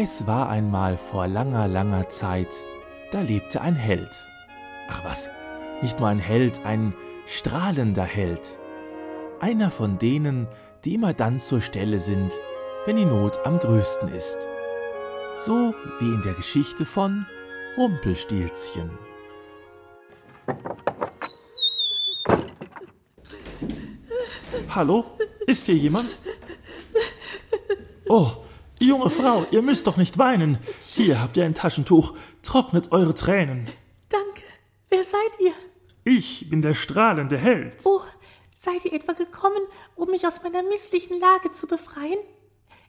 Es war einmal vor langer, langer Zeit, da lebte ein Held. Ach was, nicht nur ein Held, ein strahlender Held. Einer von denen, die immer dann zur Stelle sind, wenn die Not am größten ist. So wie in der Geschichte von Rumpelstilzchen. Hallo? Ist hier jemand? Oh, junge Frau, ihr müsst doch nicht weinen. Hier habt ihr ein Taschentuch. Trocknet eure Tränen. Danke. Wer seid ihr? Ich bin der strahlende Held. Oh, seid ihr etwa gekommen, um mich aus meiner misslichen Lage zu befreien?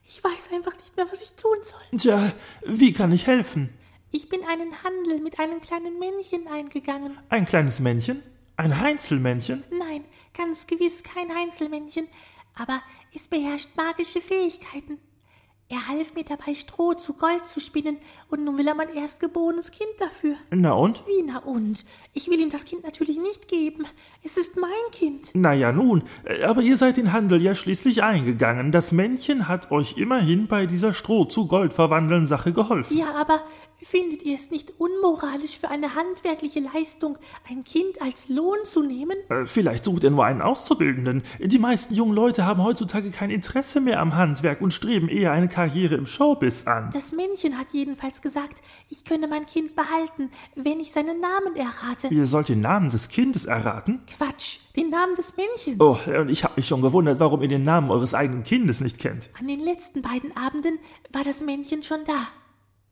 Ich weiß einfach nicht mehr, was ich tun soll. Tja, wie kann ich helfen? Ich bin einen Handel mit einem kleinen Männchen eingegangen. Ein kleines Männchen? Ein Heinzelmännchen? Nein, ganz gewiss kein Heinzelmännchen, aber es beherrscht magische Fähigkeiten. Er half mir dabei, Stroh zu Gold zu spinnen, und nun will er mein erstgeborenes Kind dafür. Na und? Wie, na und? Ich will ihm das Kind natürlich nicht geben. Es ist mein Kind. Na ja, nun, aber ihr seid den Handel ja schließlich eingegangen. Das Männchen hat euch immerhin bei dieser Stroh zu Gold verwandeln Sache geholfen. Ja, aber findet ihr es nicht unmoralisch für eine handwerkliche Leistung, ein Kind als Lohn zu nehmen? Äh, vielleicht sucht ihr nur einen Auszubildenden. Die meisten jungen Leute haben heutzutage kein Interesse mehr am Handwerk und streben eher eine Karriere im Showbiz an. Das Männchen hat jedenfalls gesagt, ich könne mein Kind behalten, wenn ich seinen Namen errate. Ihr sollt den Namen des Kindes erraten? Quatsch, den Namen des Männchens. Oh, und ich habe mich schon gewundert, warum ihr den Namen eures eigenen Kindes nicht kennt. An den letzten beiden Abenden war das Männchen schon da.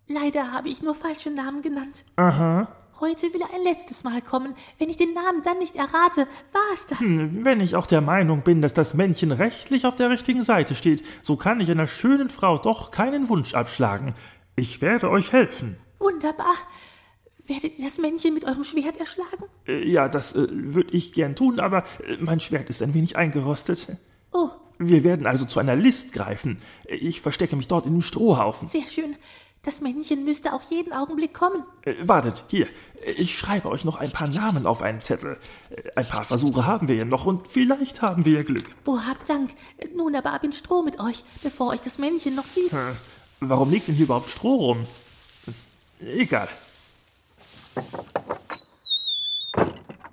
Leider habe ich nur falsche Namen genannt. Aha. Heute will er ein letztes Mal kommen. Wenn ich den Namen dann nicht errate, war es das. Hm, wenn ich auch der Meinung bin, dass das Männchen rechtlich auf der richtigen Seite steht, so kann ich einer schönen Frau doch keinen Wunsch abschlagen. Ich werde euch helfen. Wunderbar. Werdet ihr das Männchen mit eurem Schwert erschlagen? Äh, ja, das äh, würde ich gern tun, aber äh, mein Schwert ist ein wenig eingerostet. Oh. Wir werden also zu einer List greifen. Ich verstecke mich dort in dem Strohhaufen. Sehr schön. Das Männchen müsste auch jeden Augenblick kommen. Äh, wartet, hier. Ich schreibe euch noch ein paar Namen auf einen Zettel. Äh, ein paar Versuche haben wir ja noch und vielleicht haben wir ja Glück. Oh, habt Dank. Nun aber ab in Stroh mit euch, bevor euch das Männchen noch sieht. Hm. Warum liegt denn hier überhaupt Stroh rum? Egal.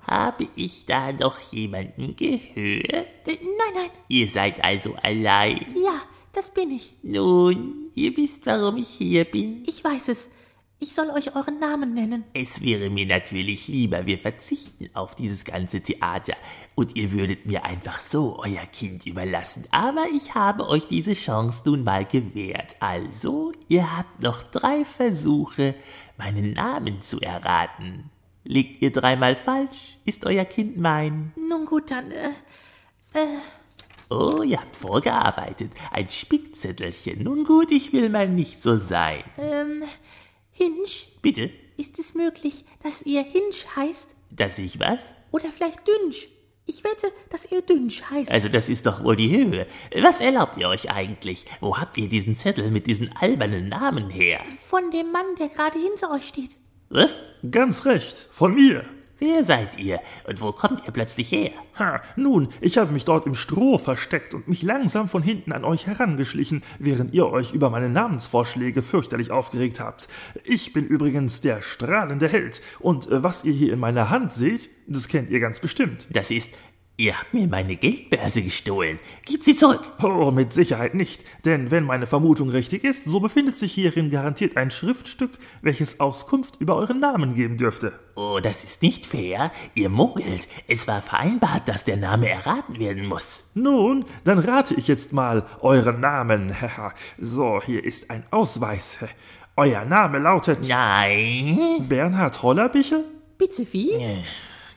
Habe ich da noch jemanden gehört? Äh, nein, nein. Ihr seid also allein. Ja, das bin ich. Nun, ihr wisst, warum ich hier bin. Ich weiß es. Ich soll euch euren Namen nennen. Es wäre mir natürlich lieber, wir verzichten auf dieses ganze Theater und ihr würdet mir einfach so euer Kind überlassen. Aber ich habe euch diese Chance nun mal gewährt. Also, ihr habt noch drei Versuche, meinen Namen zu erraten. Liegt ihr dreimal falsch, ist euer Kind mein. Nun gut, dann, äh, äh. Oh, ihr habt vorgearbeitet. Ein Spickzettelchen. Nun gut, ich will mal nicht so sein. Ähm, Hinsch? Bitte? Ist es möglich, dass ihr Hinsch heißt? Dass ich was? Oder vielleicht Dünsch? Ich wette, dass ihr Dünsch heißt. Also das ist doch wohl die Höhe. Was erlaubt ihr euch eigentlich? Wo habt ihr diesen Zettel mit diesen albernen Namen her? Von dem Mann, der gerade hinter euch steht. Was? Ganz recht, von mir. Wer seid ihr und wo kommt ihr plötzlich her? Ha, nun, ich habe mich dort im Stroh versteckt und mich langsam von hinten an euch herangeschlichen, während ihr euch über meine Namensvorschläge fürchterlich aufgeregt habt. Ich bin übrigens der strahlende Held und äh, was ihr hier in meiner Hand seht, das kennt ihr ganz bestimmt. Das ist Ihr habt mir meine Geldbörse gestohlen. Gebt sie zurück. Oh, mit Sicherheit nicht. Denn wenn meine Vermutung richtig ist, so befindet sich hierin garantiert ein Schriftstück, welches Auskunft über euren Namen geben dürfte. Oh, das ist nicht fair. Ihr mogelt. Es war vereinbart, dass der Name erraten werden muss. Nun, dann rate ich jetzt mal euren Namen. so, hier ist ein Ausweis. Euer Name lautet. Nein. Bernhard Hollerbichel? Bitte wie?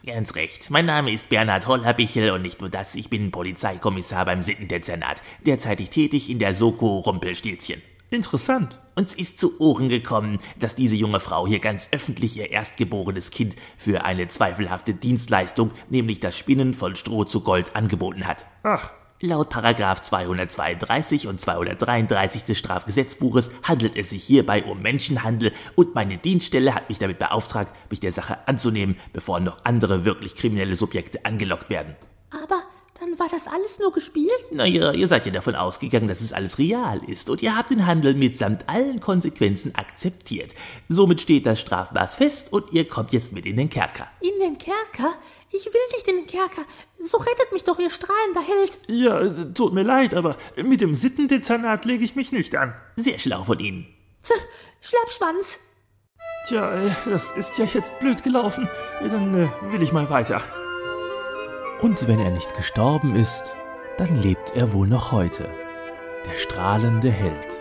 Ganz recht. Mein Name ist Bernhard Hollerbichel und nicht nur das, ich bin Polizeikommissar beim Sittendezernat, derzeitig tätig in der Soko Rumpelstilzchen. Interessant. Uns ist zu Ohren gekommen, dass diese junge Frau hier ganz öffentlich ihr erstgeborenes Kind für eine zweifelhafte Dienstleistung, nämlich das Spinnen von Stroh zu Gold, angeboten hat. Ach, Laut Paragraph 232 und 233 des Strafgesetzbuches handelt es sich hierbei um Menschenhandel und meine Dienststelle hat mich damit beauftragt, mich der Sache anzunehmen, bevor noch andere wirklich kriminelle Subjekte angelockt werden. Aber war das alles nur gespielt? Naja, ihr seid ja davon ausgegangen, dass es alles real ist und ihr habt den Handel mitsamt allen Konsequenzen akzeptiert. Somit steht das Strafmaß fest und ihr kommt jetzt mit in den Kerker. In den Kerker? Ich will nicht in den Kerker. So rettet mich doch, ihr strahlender Held. Ja, tut mir leid, aber mit dem Sittendezernat lege ich mich nicht an. Sehr schlau von Ihnen. Tch, Schlappschwanz. Tja, äh, das ist ja jetzt blöd gelaufen. Dann äh, will ich mal weiter. Und wenn er nicht gestorben ist, dann lebt er wohl noch heute. Der strahlende Held.